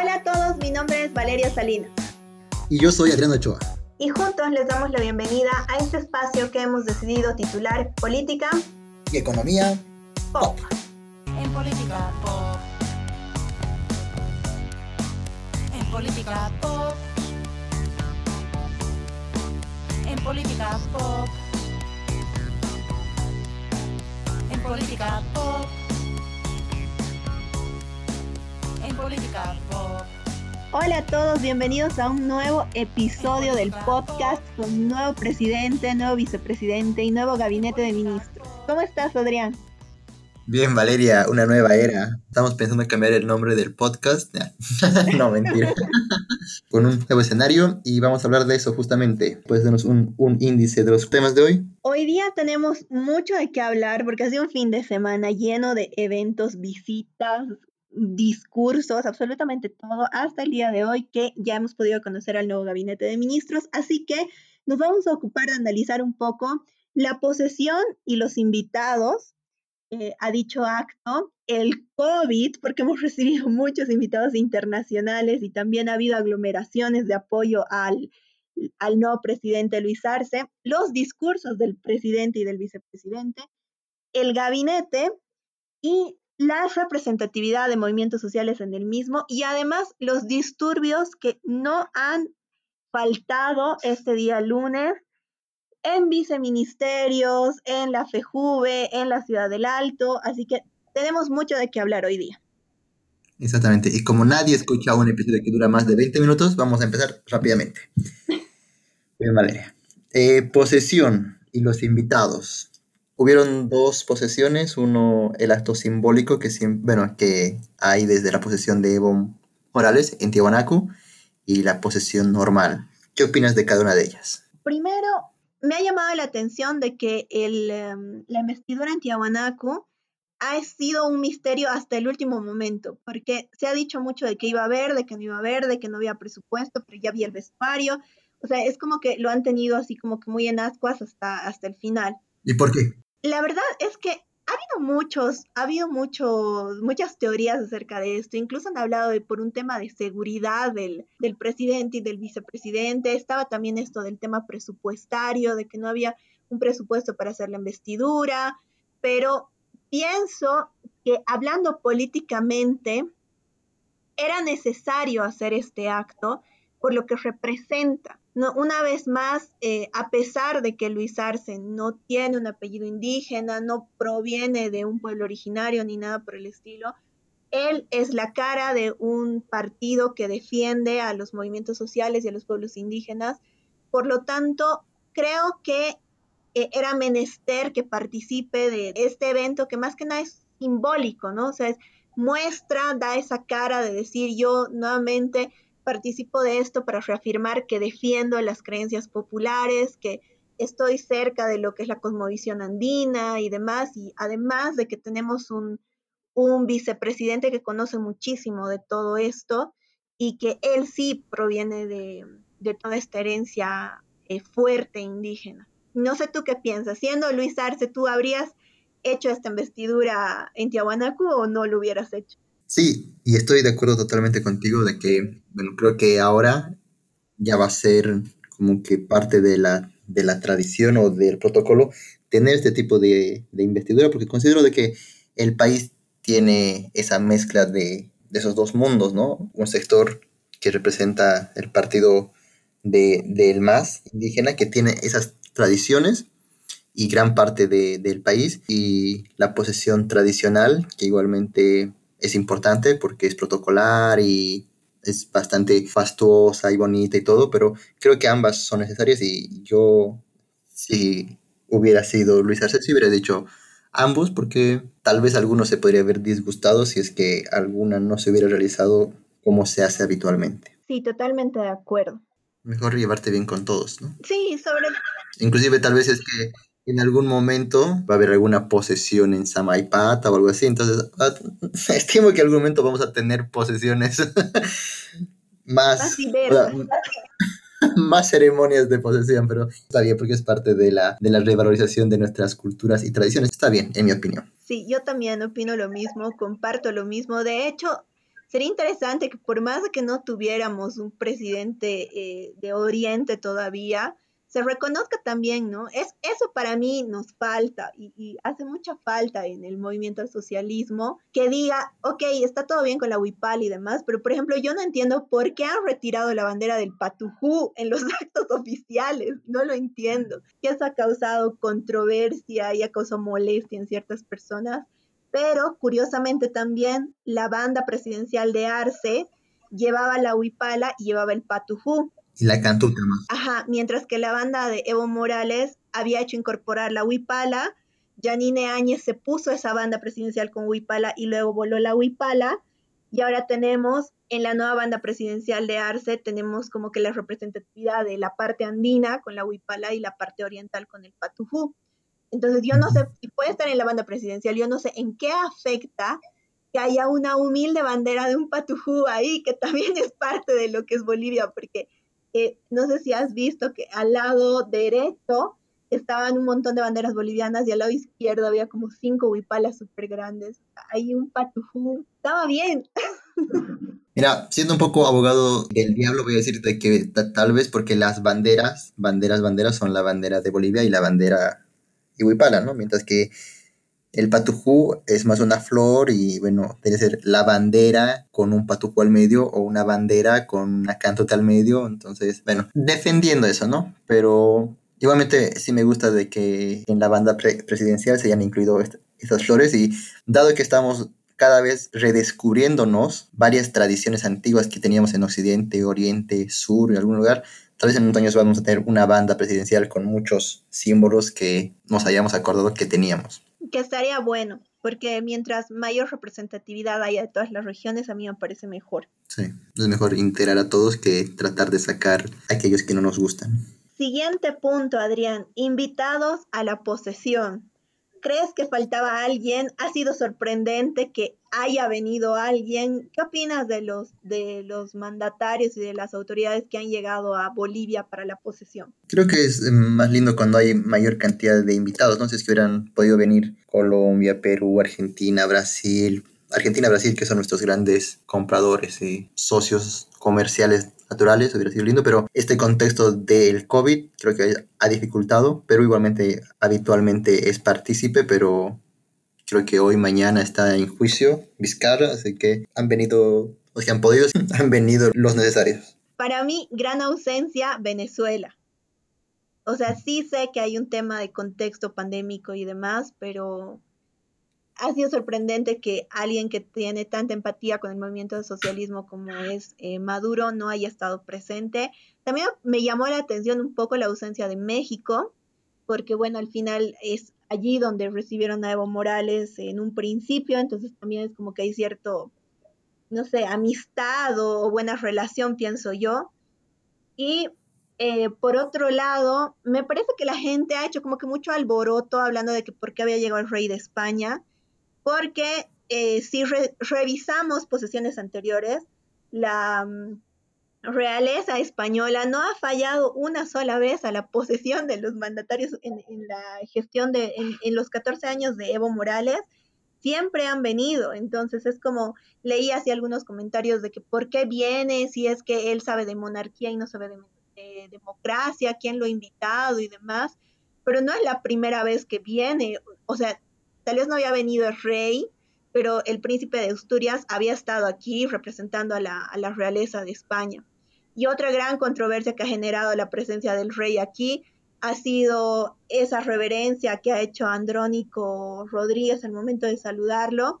Hola a todos, mi nombre es Valeria Salinas. Y yo soy Adriano Ochoa. Y juntos les damos la bienvenida a este espacio que hemos decidido titular Política y Economía Pop. En política pop. En política pop. En política pop. En política pop. Política pop. Hola a todos, bienvenidos a un nuevo episodio del podcast con nuevo presidente, nuevo vicepresidente y nuevo gabinete de ministros. ¿Cómo estás, Adrián? Bien, Valeria, una nueva era. Estamos pensando en cambiar el nombre del podcast. no, mentira. Con un nuevo escenario y vamos a hablar de eso justamente. ¿Puedes darnos un, un índice de los temas de hoy? Hoy día tenemos mucho de qué hablar porque ha sido un fin de semana lleno de eventos, visitas, discursos, absolutamente todo, hasta el día de hoy que ya hemos podido conocer al nuevo gabinete de ministros. Así que nos vamos a ocupar de analizar un poco la posesión y los invitados eh, a dicho acto, el COVID, porque hemos recibido muchos invitados internacionales y también ha habido aglomeraciones de apoyo al, al nuevo presidente Luis Arce, los discursos del presidente y del vicepresidente, el gabinete y la representatividad de movimientos sociales en el mismo y además los disturbios que no han faltado este día lunes en viceministerios, en la FEJUVE, en la Ciudad del Alto, así que tenemos mucho de qué hablar hoy día. Exactamente, y como nadie escucha un episodio que dura más de 20 minutos, vamos a empezar rápidamente. Bien, Valeria. Eh, posesión y los invitados. Hubieron dos posesiones, uno el acto simbólico que, bueno, que hay desde la posesión de Evo Morales en Tiahuanaco y la posesión normal. ¿Qué opinas de cada una de ellas? Primero, me ha llamado la atención de que el, em, la investidura en Tiahuanaco ha sido un misterio hasta el último momento, porque se ha dicho mucho de que iba a haber, de que no iba a haber, de que no había presupuesto, pero ya había el vestuario. O sea, es como que lo han tenido así como que muy en ascuas hasta, hasta el final. ¿Y por qué? La verdad es que ha habido muchos, ha habido muchos, muchas teorías acerca de esto. Incluso han hablado de por un tema de seguridad del, del presidente y del vicepresidente. Estaba también esto del tema presupuestario, de que no había un presupuesto para hacer la investidura. Pero pienso que hablando políticamente, era necesario hacer este acto por lo que representa una vez más, eh, a pesar de que Luis Arce no tiene un apellido indígena, no proviene de un pueblo originario ni nada por el estilo, él es la cara de un partido que defiende a los movimientos sociales y a los pueblos indígenas. Por lo tanto, creo que eh, era menester que participe de este evento que más que nada es simbólico, ¿no? O sea, muestra, da esa cara de decir yo nuevamente participo de esto para reafirmar que defiendo las creencias populares, que estoy cerca de lo que es la cosmovisión andina y demás, y además de que tenemos un, vicepresidente que conoce muchísimo de todo esto y que él sí proviene de, toda esta herencia eh, fuerte indígena. No sé tú qué piensas, siendo Luis Arce, ¿tú habrías hecho esta investidura en Tiahuanaco o no lo hubieras hecho? Sí, y estoy de acuerdo totalmente contigo de que, bueno, creo que ahora ya va a ser como que parte de la, de la tradición o del protocolo tener este tipo de, de investidura, porque considero de que el país tiene esa mezcla de, de, esos dos mundos, ¿no? Un sector que representa el partido de, del MAS indígena, que tiene esas tradiciones y gran parte de, del país, y la posesión tradicional, que igualmente es importante porque es protocolar y es bastante fastuosa y bonita y todo, pero creo que ambas son necesarias y yo, si hubiera sido Luis Arce, sí hubiera dicho ambos porque tal vez alguno se podría haber disgustado si es que alguna no se hubiera realizado como se hace habitualmente. Sí, totalmente de acuerdo. Mejor llevarte bien con todos, ¿no? Sí, sobre... Inclusive tal vez es que en algún momento va a haber alguna posesión en Samaipata o algo así. Entonces, ah, estimo que en algún momento vamos a tener posesiones más, más ceremonias de posesión, pero está bien porque es parte de la, de la revalorización de nuestras culturas y tradiciones. Está bien, en mi opinión. Sí, yo también opino lo mismo, comparto lo mismo. De hecho, sería interesante que por más que no tuviéramos un presidente eh, de Oriente todavía, se reconozca también, ¿no? Es, eso para mí nos falta y, hace mucha falta en el movimiento al socialismo que diga, ok, está todo bien con la huipal y demás, pero por ejemplo yo no entiendo por qué han retirado la bandera del patujú en los actos oficiales, no lo entiendo, que eso ha causado controversia y ha causado molestia en ciertas personas, pero curiosamente también la banda presidencial de Arce llevaba la huipala y llevaba el patujú. Y la cantuta más. Ajá, mientras que la banda de Evo Morales había hecho incorporar la huipala, Janine Áñez se puso esa banda presidencial con huipala y luego voló la huipala. Y ahora tenemos en la nueva banda presidencial de Arce, tenemos como que la representatividad de la parte andina con la huipala y la parte oriental con el patujú. Entonces yo no sé, si puede estar en la banda presidencial, yo no sé en qué afecta que haya una humilde bandera de un patujú ahí, que también es parte de lo que es Bolivia, porque eh, no sé si has visto que al lado derecho estaban un montón de banderas bolivianas y al lado izquierdo había como cinco huipalas súper grandes. Hay un patujú. Estaba bien. Mira, siendo un poco abogado del diablo, voy a decirte que tal vez porque las banderas, banderas, banderas son la bandera de Bolivia y la bandera y huipala, ¿no? Mientras que el patujú es más una flor y bueno, debe ser la bandera con un patujú al medio o una bandera con una cantota al medio. Entonces, bueno, defendiendo eso, ¿no? Pero igualmente sí me gusta de que en la banda presidencial se hayan incluido estas flores y dado que estamos cada vez redescubriéndonos varias tradiciones antiguas que teníamos en Occidente, Oriente, Sur, en algún lugar, tal vez en unos años vamos a tener una banda presidencial con muchos símbolos que nos hayamos acordado que teníamos que estaría bueno, porque mientras mayor representatividad haya de todas las regiones, a mí me parece mejor. Sí, es mejor integrar a todos que tratar de sacar a aquellos que no nos gustan. Siguiente punto, Adrián. Invitados a la posesión. ¿Crees que faltaba alguien? ¿Ha sido sorprendente que haya venido alguien? ¿Qué opinas de los, de los mandatarios y de las autoridades que han llegado a Bolivia para la posesión? Creo que es eh, más lindo cuando hay mayor cantidad de invitados, no sé si hubieran podido venir Colombia, Perú, Argentina, Brasil, Argentina, Brasil, que son nuestros grandes compradores y socios comerciales naturales, hubiera sido lindo, pero este contexto del COVID creo que ha dificultado, pero igualmente habitualmente es partícipe, pero creo que hoy, mañana está en juicio Vizcarra, así que han venido, o sea, han podido, han venido los necesarios. Para mí, gran ausencia, Venezuela. O sea, sí sé que hay un tema de contexto pandémico y demás, pero ha sido sorprendente que alguien que tiene tanta empatía con el movimiento de socialismo como es eh, Maduro no haya estado presente. También me llamó la atención un poco la ausencia de México, porque bueno, al final es allí donde recibieron a Evo Morales en un principio, entonces también es como que hay cierto, no sé, amistad o buena relación, pienso yo. Y eh, por otro lado, me parece que la gente ha hecho como que mucho alboroto hablando de que por qué había llegado el rey de España porque eh, si revisamos posesiones anteriores, la mm, realeza española no ha fallado una sola vez a la posesión de los mandatarios en, la gestión de, en, los 14 años de Evo Morales, siempre han venido. Entonces es como leí así algunos comentarios de que por qué viene, si es que él sabe de monarquía y no sabe de democracia, quién lo ha invitado y demás. Pero no es la primera vez que viene. O sea, Tal vez no había venido el rey, pero el príncipe de Asturias había estado aquí representando a la, realeza de España. Y otra gran controversia que ha generado la presencia del rey aquí ha sido esa reverencia que ha hecho Andrónico Rodríguez al momento de saludarlo,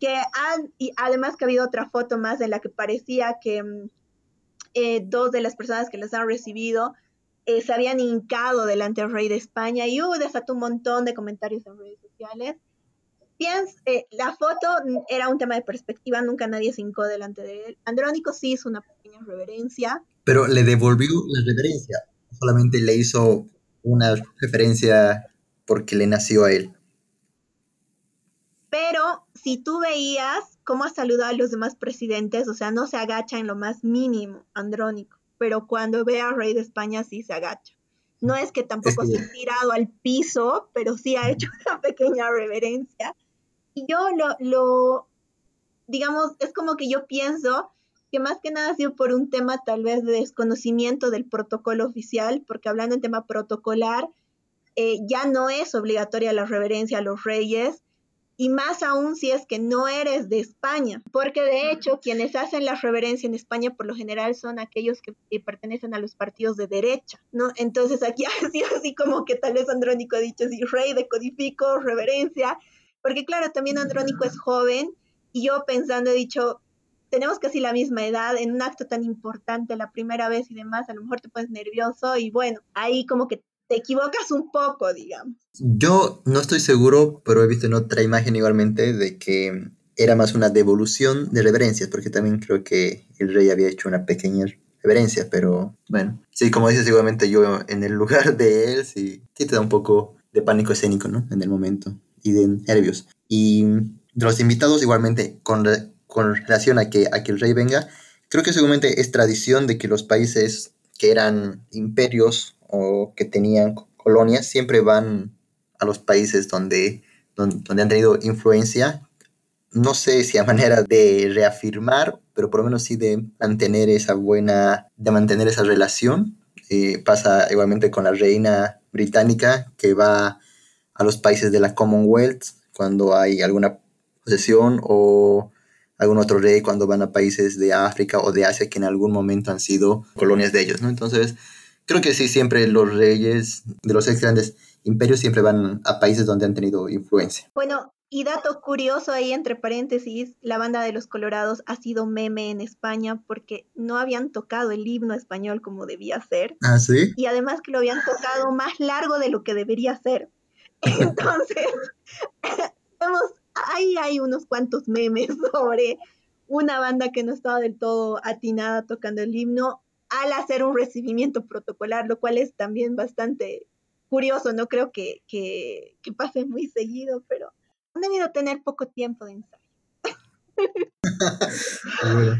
que han, y además que ha habido otra foto más en la que parecía que mm, eh, dos de las personas que les han recibido eh, se habían hincado delante del rey de España y uh, desató un montón de comentarios en redes sociales. Piens, eh, la foto era un tema de perspectiva, nunca nadie se hincó delante de él. Andrónico sí hizo una pequeña reverencia. Pero le devolvió la reverencia, solamente le hizo una referencia porque le nació a él. Pero si tú veías cómo ha saludado a los demás presidentes, o sea, no se agacha en lo más mínimo, Andrónico pero cuando ve al rey de España sí se agacha. No es que tampoco se ha tirado al piso, pero sí ha hecho una pequeña reverencia. Y yo lo, lo, digamos, es como que yo pienso que más que nada ha sido por un tema tal vez de desconocimiento del protocolo oficial, porque hablando en tema protocolar, eh, ya no es obligatoria la reverencia a los reyes, y más aún si es que no eres de España, porque de hecho quienes hacen la reverencia en España por lo general son aquellos que, pertenecen a los partidos de derecha, ¿no? Entonces aquí sido así como que tal vez Andrónico ha dicho, sí, rey, decodifico, reverencia, porque claro, también Andrónico es joven y yo pensando he dicho, tenemos casi la misma edad en un acto tan importante la primera vez y demás, a lo mejor te pones nervioso y bueno, ahí como que te equivocas un poco, digamos. Yo no estoy seguro, pero he visto en otra imagen igualmente de que era más una devolución de reverencias, porque también creo que el rey había hecho una pequeña reverencia, pero bueno, sí, como dices, igualmente yo en el lugar de él, sí, sí te da un poco de pánico escénico, ¿no? En el momento y de nervios. Y de los invitados, igualmente, con, con relación a que, a que el rey venga, creo que seguramente es tradición de que los países que eran imperios o que tenían colonias siempre van a los países donde, donde, han tenido influencia. No sé si a manera de reafirmar, pero por lo menos sí de mantener esa buena, de mantener esa relación. Eh, pasa igualmente con la reina británica que va a los países de la Commonwealth cuando hay alguna posesión o algún otro rey cuando van a países de África o de Asia que en algún momento han sido colonias de ellos, ¿no? Entonces, creo que sí, siempre los reyes de los ex grandes imperios siempre van a países donde han tenido influencia. Bueno, y dato curioso ahí entre paréntesis, la banda de los Colorados ha sido meme en España porque no habían tocado el himno español como debía ser. Ah, sí. Y además que lo habían tocado más largo de lo que debería ser. Entonces, ahí hay unos cuantos memes sobre una banda que no estaba del todo atinada tocando el himno al hacer un recibimiento protocolar, lo cual es también bastante curioso, no creo que, que, pase muy seguido, pero han debido tener poco tiempo de ensayo.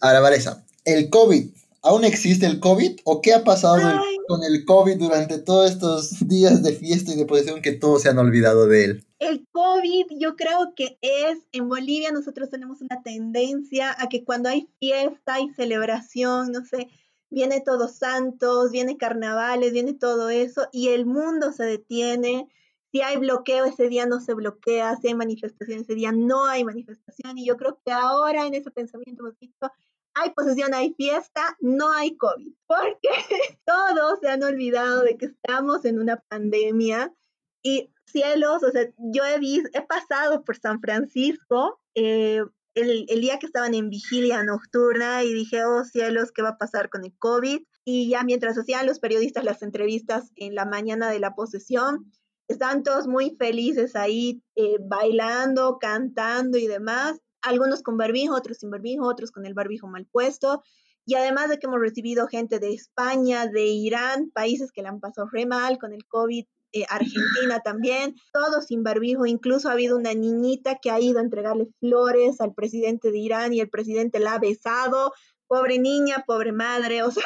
Ahora, Vanessa, el COVID, ¿aún existe el COVID o qué ha pasado con el COVID durante todos estos días de fiesta y de posición que todos se han olvidado de él? El COVID yo creo que es, en Bolivia nosotros tenemos una tendencia a que cuando hay fiesta y celebración, no sé, viene Todos Santos, viene carnavales, viene todo eso y el mundo se detiene. Si hay bloqueo ese día no se bloquea, si hay manifestación ese día no hay manifestación y yo creo que ahora en ese pensamiento hemos visto hay posesión, hay fiesta, no hay COVID, porque todos se han olvidado de que estamos en una pandemia y cielos, o sea, yo he visto, he pasado por San Francisco eh, el, día que estaban en vigilia nocturna y dije, oh cielos, ¿qué va a pasar con el COVID? Y ya mientras hacían los periodistas las entrevistas en la mañana de la posesión, estaban todos muy felices ahí, eh, bailando, cantando y demás, algunos con barbijo, otros sin barbijo, otros con el barbijo mal puesto. Y además de que hemos recibido gente de España, de Irán, países que le han pasado re mal con el COVID, eh, Argentina también, todo sin barbijo, incluso ha habido una niñita que ha ido a entregarle flores al presidente de Irán y el presidente la ha besado, pobre niña, pobre madre, o sea,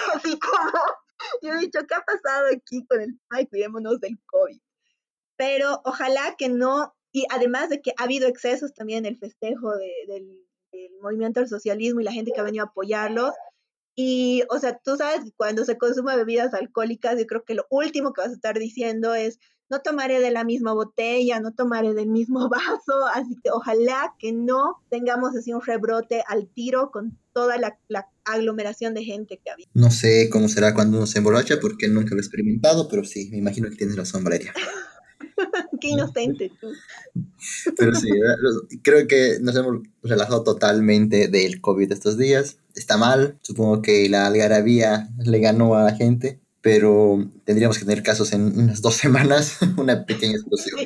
yo he dicho, ¿qué ha pasado aquí con el, ay, cuidémonos del COVID? Pero ojalá que no, y además de que ha habido excesos también en el festejo del, movimiento del socialismo y la gente que ha venido a apoyarlos, y, o sea, tú sabes que cuando se consume bebidas alcohólicas, yo creo que lo último que vas a estar diciendo es, no tomaré de la misma botella, no tomaré del mismo vaso, así que ojalá que no tengamos así un rebrote al tiro con toda la, aglomeración de gente que había. No sé cómo será cuando uno se emborracha porque nunca lo he experimentado, pero sí, me imagino que tienes razón, Valeria. Qué inocente tú. Pero sí, creo que nos hemos relajado totalmente del COVID estos días. Está mal, supongo que la algarabía le ganó a la gente, pero tendríamos que tener casos en unas dos semanas, una pequeña explosión.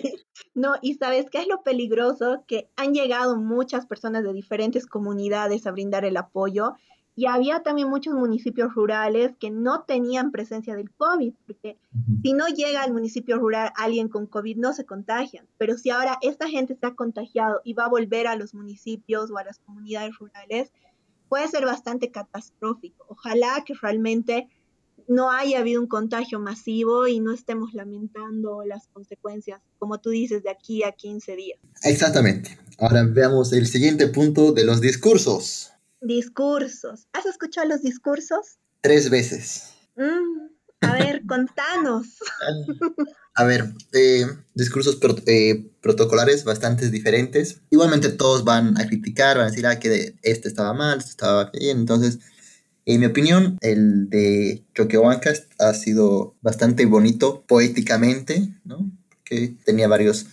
No, y sabes qué es lo peligroso, que han llegado muchas personas de diferentes comunidades a brindar el apoyo y había también muchos municipios rurales que no tenían presencia del COVID, porque si no llega al municipio rural alguien con COVID, no se contagian. Pero si ahora esta gente se ha contagiado y va a volver a los municipios o a las comunidades rurales, puede ser bastante catastrófico. Ojalá que realmente no haya habido un contagio masivo y no estemos lamentando las consecuencias, como tú dices, de aquí a 15 días. Exactamente. Ahora veamos el siguiente punto de los discursos. Discursos. ¿Has escuchado los discursos? Tres veces. Mm, a ver, contanos. A ver, eh, discursos pro- eh, protocolares bastante diferentes. Igualmente todos van a criticar, van a decir, ah, que este estaba mal, este estaba bien. Entonces, en mi opinión, el de Choquehuancas ha sido bastante bonito poéticamente, ¿no? Que tenía varios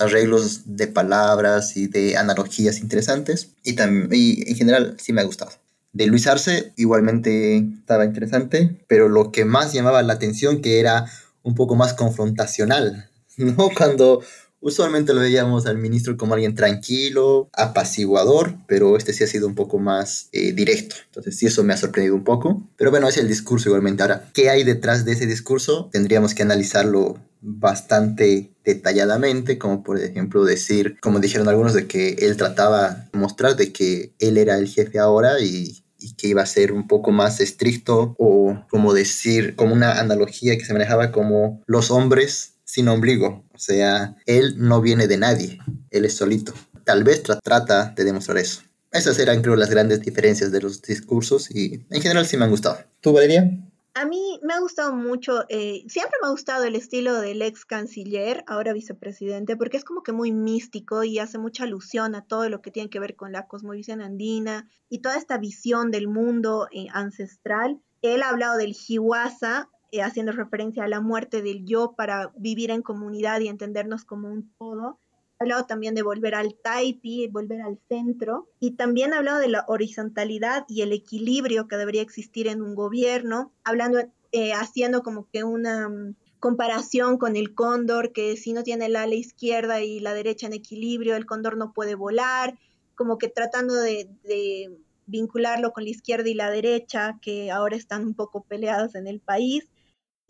arreglos de palabras y de analogías interesantes. Y, y en general sí me ha gustado. De Luis Arce igualmente estaba interesante, pero lo que más llamaba la atención que era un poco más confrontacional, ¿no? Cuando usualmente lo veíamos al ministro como alguien tranquilo, apaciguador, pero este sí ha sido un poco más eh, directo. Entonces sí, eso me ha sorprendido un poco. Pero bueno, es el discurso igualmente. Ahora, ¿qué hay detrás de ese discurso? Tendríamos que analizarlo bastante detalladamente, como por ejemplo decir, como dijeron algunos, de que él trataba de mostrar de que él era el jefe ahora y, y que iba a ser un poco más estricto o como decir, como una analogía que se manejaba como los hombres sin ombligo, o sea, él no viene de nadie, él es solito. Tal vez tra- trata de demostrar eso. Esas eran, creo, las grandes diferencias de los discursos y en general sí me han gustado. ¿Tú, Valeria? A mí me ha gustado mucho, eh, siempre me ha gustado el estilo del ex canciller, ahora vicepresidente, porque es como que muy místico y hace mucha alusión a todo lo que tiene que ver con la cosmovisión andina y toda esta visión del mundo eh, ancestral. Él ha hablado del Hiwasa, eh, haciendo referencia a la muerte del yo para vivir en comunidad y entendernos como un todo. Ha hablado también de volver al taipi, volver al centro, y también ha hablado de la horizontalidad y el equilibrio que debería existir en un gobierno, hablando, eh, haciendo como que una um, comparación con el cóndor, que si no tiene el ala izquierda y la derecha en equilibrio, el cóndor no puede volar, como que tratando de, de vincularlo con la izquierda y la derecha, que ahora están un poco peleadas en el país.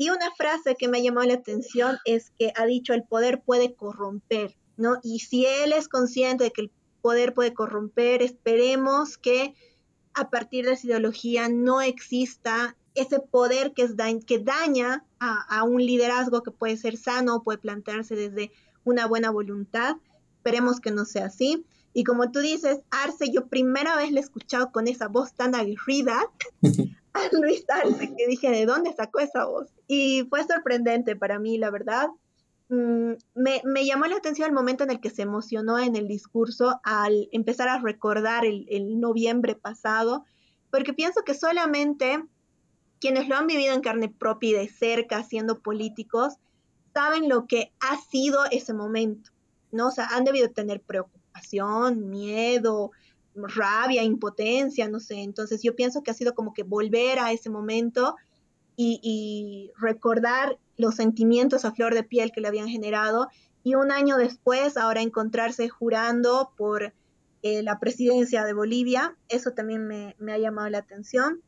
Y una frase que me llamó la atención es que ha dicho el poder puede corromper, ¿no? Y si él es consciente de que el poder puede corromper, esperemos que a partir de esa ideología no exista ese poder que, daña a, un liderazgo que puede ser sano, puede plantearse desde una buena voluntad. Esperemos que no sea así. Y como tú dices, Arce, yo primera vez le he escuchado con esa voz tan aguerrida a Luis Arce, que dije, ¿de dónde sacó esa voz? Y fue sorprendente para mí, la verdad. Mm, me, me, llamó la atención el momento en el que se emocionó en el discurso al empezar a recordar el, el noviembre pasado, porque pienso que solamente quienes lo han vivido en carne propia y de cerca siendo políticos saben lo que ha sido ese momento, ¿no? O sea, han debido tener preocupación, miedo, rabia, impotencia, no sé. Entonces yo pienso que ha sido como que volver a ese momento y, recordar los sentimientos a flor de piel que le habían generado y un año después ahora encontrarse jurando por eh, la presidencia de Bolivia, eso también me, me ha llamado la atención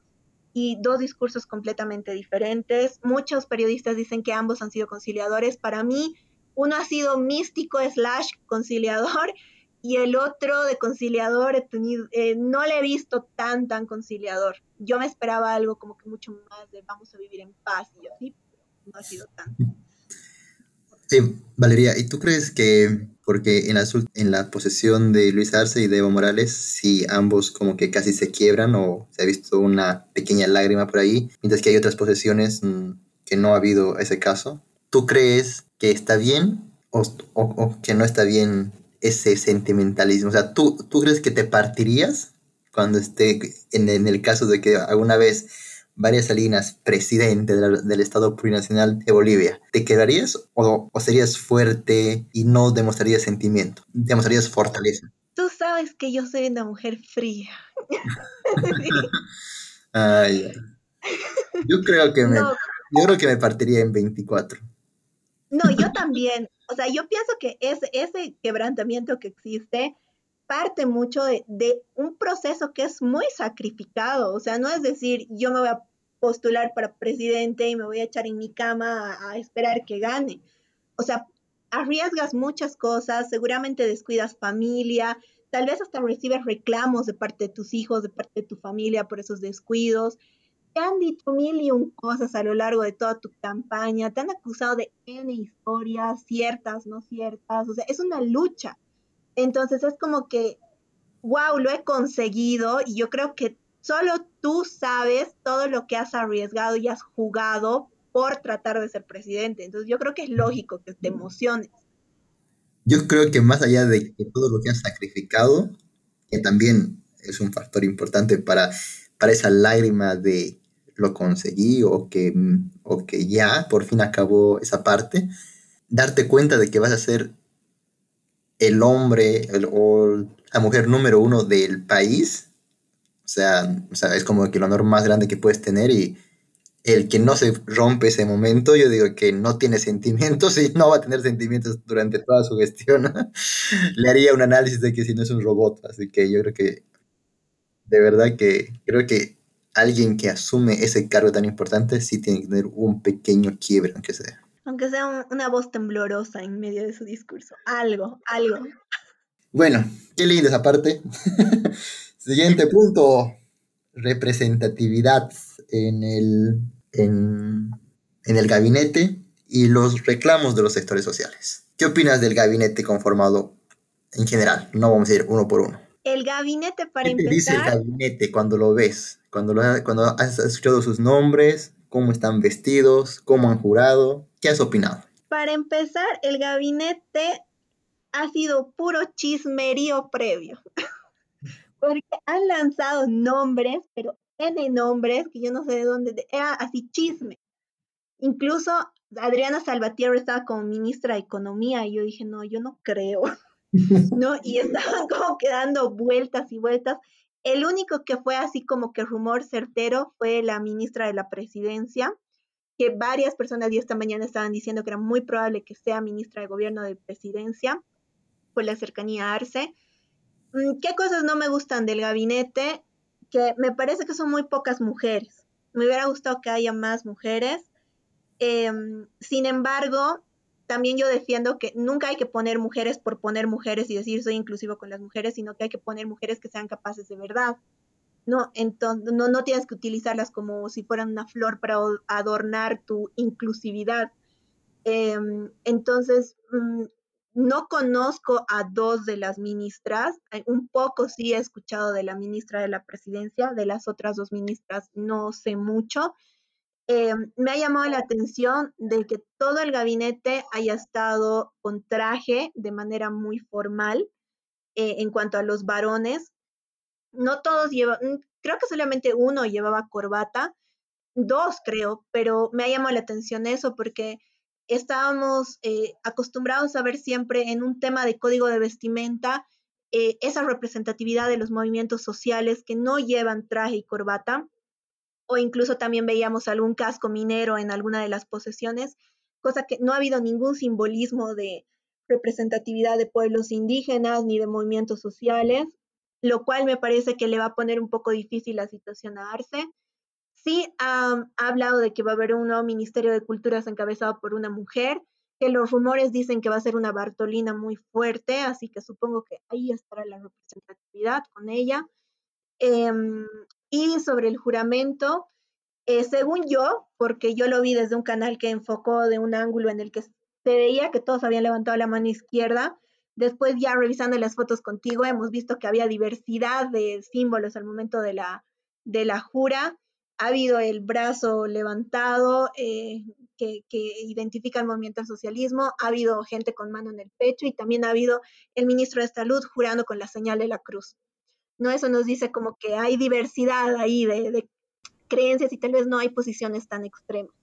y dos discursos completamente diferentes. Muchos periodistas dicen que ambos han sido conciliadores. Para mí, uno ha sido místico slash conciliador y el otro de conciliador he tenido, eh, no le he visto tan, tan conciliador. Yo me esperaba algo como que mucho más de vamos a vivir en paz y así, no ha sido tanto. Sí, Valeria, ¿y tú crees que, porque en la, en la posesión de Luis Arce y de Evo Morales, si ambos como que casi se quiebran o se ha visto una pequeña lágrima por ahí, mientras que hay otras posesiones mmm, que no ha habido ese caso, ¿tú crees que está bien o, o, o, que no está bien ese sentimentalismo? O sea, ¿tú, tú crees que te partirías cuando esté en, en el caso de que alguna vez Varias Salinas, presidente del, del, Estado Plurinacional de Bolivia, ¿te quedarías o, o, serías fuerte y no demostrarías sentimiento? ¿Demostrarías fortaleza? Tú sabes que yo soy una mujer fría. Ay, yo creo que me, no. yo creo que me partiría en 24. No, yo también. O sea, yo pienso que ese, quebrantamiento que existe parte mucho de, de, un proceso que es muy sacrificado. O sea, no es decir, yo me voy a postular para presidente y me voy a echar en mi cama a, a esperar que gane. O sea, arriesgas muchas cosas, seguramente descuidas familia, tal vez hasta recibes reclamos de parte de tus hijos, de parte de tu familia por esos descuidos. Te han dicho mil y un cosas a lo largo de toda tu campaña, te han acusado de N historias, ciertas, no ciertas, o sea, es una lucha. Entonces es como que, wow, lo he conseguido y yo creo que solo tú sabes todo lo que has arriesgado y has jugado por tratar de ser presidente. Entonces yo creo que es lógico que te emociones. Yo creo que más allá de que todo lo que has sacrificado, que también es un factor importante para, para esa lágrima de lo conseguí o que, o que ya por fin acabó esa parte, darte cuenta de que vas a ser el hombre o la mujer número uno del país, o sea, o sea, es como que el honor más grande que puedes tener y el que no se rompe ese momento, yo digo que no tiene sentimientos y no va a tener sentimientos durante toda su gestión. Le haría un análisis de que si no es un robot, así que yo creo que de verdad que creo que alguien que asume ese cargo tan importante sí tiene que tener un pequeño quiebre, aunque sea. Aunque sea una voz temblorosa en medio de su discurso. Algo, algo. Bueno, qué linda esa parte. Siguiente punto. Representatividad en el, en, en el gabinete y los reclamos de los sectores sociales. ¿Qué opinas del gabinete conformado en general? No vamos a ir uno por uno. El gabinete, para ¿Qué te empezar. dice el gabinete cuando lo ves? Cuando, lo, cuando has escuchado sus nombres, cómo están vestidos, cómo han jurado, ¿qué has opinado? Para empezar, el gabinete ha sido puro chismerío previo. Porque han lanzado nombres, pero N nombres que yo no sé de dónde, de- era así chisme. Incluso Adriana Salvatierra estaba como ministra de Economía y yo dije, no, yo no creo. ¿No? Y estaban como que dando vueltas y vueltas. El único que fue así como que rumor certero fue la ministra de la presidencia, que varias personas esta mañana estaban diciendo que era muy probable que sea ministra de gobierno de presidencia por la cercanía a Arce. Mm, ¿Qué cosas no me gustan del gabinete? Que me parece que son muy pocas mujeres. Me hubiera gustado que haya más mujeres. Em, sin embargo, también yo defiendo que nunca hay que poner mujeres por poner mujeres y decir soy inclusivo con las mujeres, sino que hay que poner mujeres que sean capaces de verdad. No, entonces, no, no tienes que utilizarlas como si fueran una flor para adornar tu inclusividad. Em, entonces, mm, no conozco a dos de las ministras, eh, un poco sí he escuchado de la ministra de la presidencia, de las otras dos ministras no sé mucho. Eh, me ha llamado la atención de que todo el gabinete haya estado con traje de manera muy formal eh, en cuanto a los varones. No todos llevan, mm, creo que solamente uno llevaba corbata, dos creo, pero me ha llamado la atención eso porque estábamos eh, acostumbrados a ver siempre en un tema de código de vestimenta esa representatividad de los movimientos sociales que no llevan traje y corbata, o incluso también veíamos algún casco minero en alguna de las posesiones, cosa que no ha habido ningún simbolismo de representatividad de pueblos indígenas ni de movimientos sociales, lo cual me parece que le va a poner un poco difícil la situación a Arce. Sí ha, ha hablado de que va a haber un nuevo Ministerio de Culturas encabezado por una mujer, que los rumores dicen que va a ser una Bartolina muy fuerte, así que supongo que ahí estará la representatividad con ella. Em, y sobre el juramento, eh, según yo, porque yo lo vi desde un canal que enfocó de un ángulo en el que se veía que todos habían levantado la mano izquierda, después ya revisando las fotos contigo hemos visto que había diversidad de símbolos al momento de la, de la jura. Ha habido el brazo levantado eh, que, que identifica el movimiento al socialismo, ha habido gente con mano en el pecho y también ha habido el ministro de Salud jurando con la señal de la cruz. ¿No? Eso nos dice como que hay diversidad ahí de, de creencias y tal vez no hay posiciones tan extremas.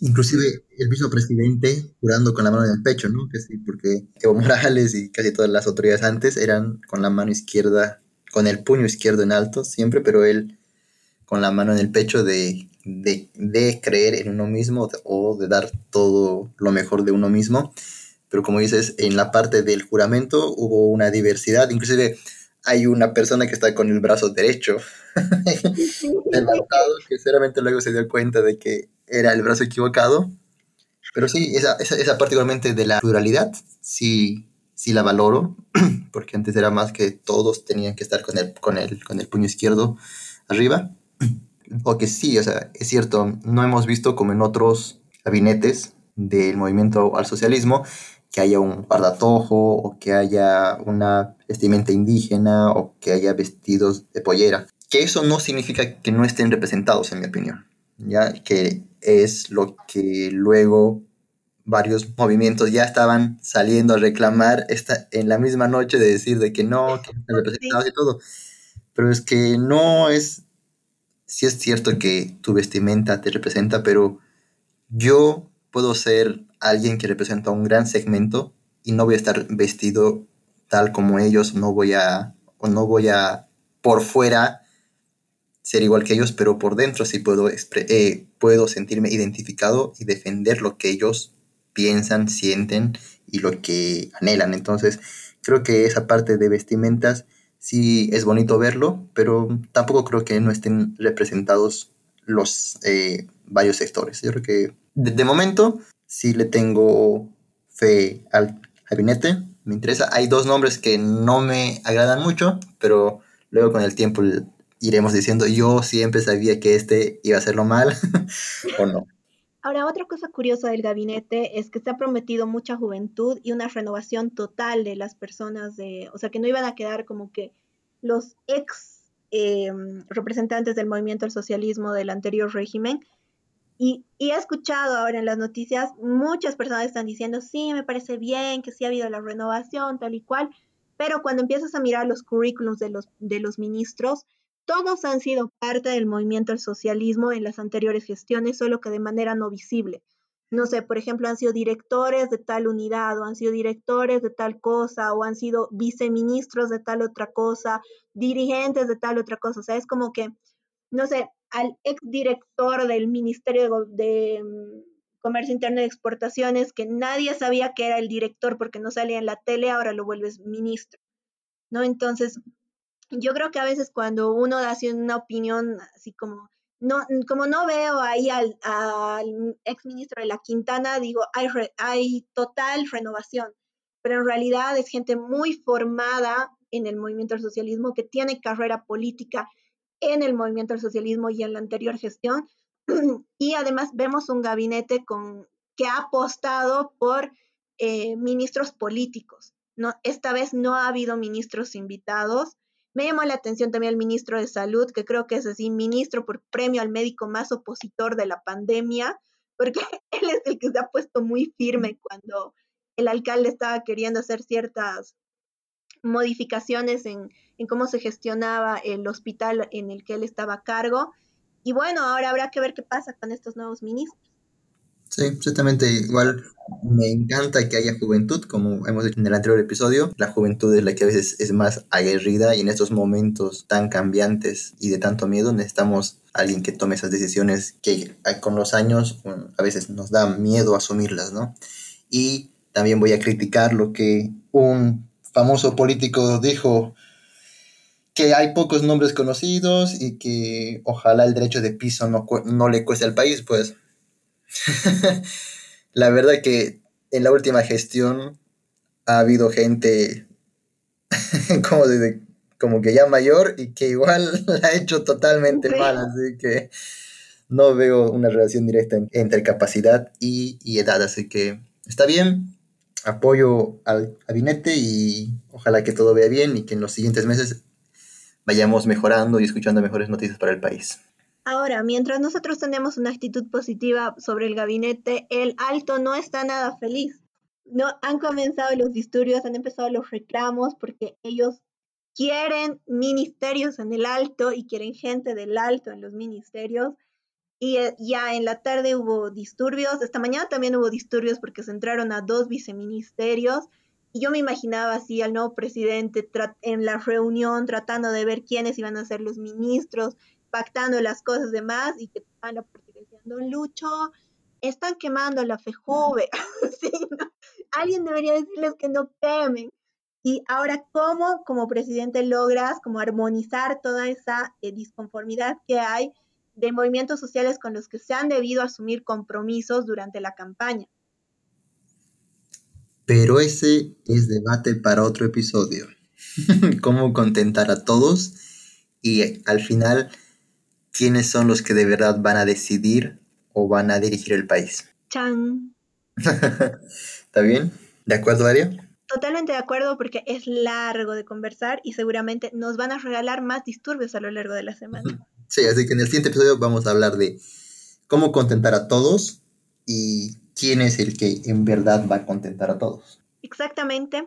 Inclusive el mismo presidente jurando con la mano en el pecho, ¿no? Que sí, porque Evo Morales y casi todas las autoridades antes eran con la mano izquierda, con el puño izquierdo en alto siempre, pero él con la mano en el pecho de, de, de creer en uno mismo o de dar todo lo mejor de uno mismo. Pero como dices, en la parte del juramento hubo una diversidad, inclusive hay una persona que está con el brazo derecho levantado, que seguramente luego se dio cuenta de que era el brazo equivocado. Pero sí, esa, esa, esa particularmente de la pluralidad, sí, sí la valoro, porque antes era más que todos tenían que estar con el, con el, con el puño izquierdo arriba. Porque sí, o sea, es cierto, no hemos visto como en otros gabinetes del movimiento al socialismo que haya un guardatojo o que haya una vestimenta indígena o que haya vestidos de pollera. Que eso no significa que no estén representados, en mi opinión. ¿ya? Que es lo que luego varios movimientos ya estaban saliendo a reclamar esta, en la misma noche de decir de que no, que no están representados y todo. Pero es que no es, sí es cierto que tu vestimenta te representa, pero yo puedo ser alguien que representa un gran segmento y no voy a estar vestido tal como ellos, no voy a, no voy a por fuera ser igual que ellos, pero por dentro sí puedo, eh, puedo sentirme identificado y defender lo que ellos piensan, sienten y lo que anhelan. Entonces, creo que esa parte de vestimentas sí es bonito verlo, pero tampoco creo que no estén representados los eh, varios sectores. Yo creo que de, momento sí le tengo fe al gabinete, me interesa. Hay dos nombres que no me agradan mucho, pero luego con el tiempo iremos diciendo, yo siempre sabía que este iba a hacerlo mal o no. Ahora, otra cosa curiosa del gabinete es que se ha prometido mucha juventud y una renovación total de las personas, de, o sea, que no iban a quedar como que los ex eh, representantes del movimiento del socialismo del anterior régimen. Y, he escuchado ahora en las noticias, muchas personas están diciendo, sí, me parece bien, que sí ha habido la renovación, tal y cual, pero cuando empiezas a mirar los currículums de los, de los ministros, todos han sido parte del movimiento del socialismo en las anteriores gestiones, solo que de manera no visible. No sé, por ejemplo, han sido directores de tal unidad o han sido directores de tal cosa o han sido viceministros de tal otra cosa, dirigentes de tal otra cosa. O sea, es como que, no sé, al exdirector del Ministerio de, mm, Comercio Interno y Exportaciones, que nadie sabía que era el director porque no salía en la tele, ahora lo vuelves ministro. ¿No? Entonces, yo creo que a veces cuando uno da así una opinión así como, no, como no veo ahí al, al ex ministro de la Quintana, digo, hay, hay total renovación, pero en realidad es gente muy formada en el movimiento del socialismo, que tiene carrera política en el movimiento del socialismo y en la anterior gestión. y además vemos un gabinete con, que ha apostado por eh, ministros políticos. No, esta vez no ha habido ministros invitados, me llamó la atención también el ministro de Salud, que creo que es así, ministro por premio al médico más opositor de la pandemia, porque él es el que se ha puesto muy firme cuando el alcalde estaba queriendo hacer ciertas modificaciones en, cómo se gestionaba el hospital en el que él estaba a cargo. Y bueno, ahora habrá que ver qué pasa con estos nuevos ministros. Sí, exactamente. Igual me encanta que haya juventud, como hemos dicho en el anterior episodio. La juventud es la que a veces es más aguerrida y en estos momentos tan cambiantes y de tanto miedo necesitamos alguien que tome esas decisiones que con los años a veces nos da miedo asumirlas, ¿no? Y también voy a criticar lo que un famoso político dijo que hay pocos nombres conocidos y que ojalá el derecho de piso no, no le cueste al país, pues. La verdad que en la última gestión ha habido gente como, como que ya mayor y que igual la ha hecho totalmente mal, así que no veo una relación directa entre capacidad y, y edad, así que está bien, apoyo al gabinete y ojalá que todo vea bien y que en los siguientes meses vayamos mejorando y escuchando mejores noticias para el país. Ahora, mientras nosotros tenemos una actitud positiva sobre el gabinete, el alto no está nada feliz. No han comenzado los disturbios, han empezado los reclamos porque ellos quieren ministerios en el alto y quieren gente del alto en los ministerios. Y eh, ya en la tarde hubo disturbios, esta mañana también hubo disturbios porque se entraron a dos viceministerios. Y yo me imaginaba así al nuevo presidente en la reunión tratando de ver quiénes iban a ser los ministros, pactando las cosas demás y que están la Don Lucho, están quemando la FEJUVE. Alguien debería decirles que no quemen. Y ahora, ¿cómo como presidente logras como armonizar toda esa eh, disconformidad que hay de movimientos sociales con los que se han debido asumir compromisos durante la campaña? Pero ese es debate para otro episodio. ¿Cómo contentar a todos? Y al final quiénes son los que de verdad van a decidir o van a dirigir el país. Chan. ¿Está bien? ¿De acuerdo, Aria? Totalmente de acuerdo porque es largo de conversar y seguramente nos van a regalar más disturbios a lo largo de la semana. Sí, así que en el siguiente episodio vamos a hablar de cómo contentar a todos y quién es el que en verdad va a contentar a todos. Exactamente.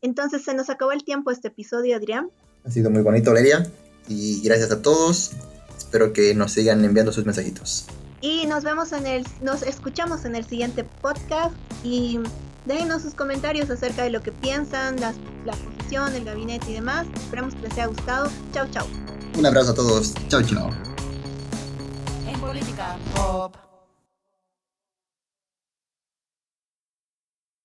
Entonces se nos acabó el tiempo este episodio, Adrián. Ha sido muy bonito, Valeria. Y gracias a todos. Espero que nos sigan enviando sus mensajitos. Y nos vemos en el, nos escuchamos en el siguiente podcast y déjenos sus comentarios acerca de lo que piensan, las- la posición, el gabinete y demás. Esperamos que les haya gustado. Chau, chau. Un abrazo a todos. Chao, chao. En política pop.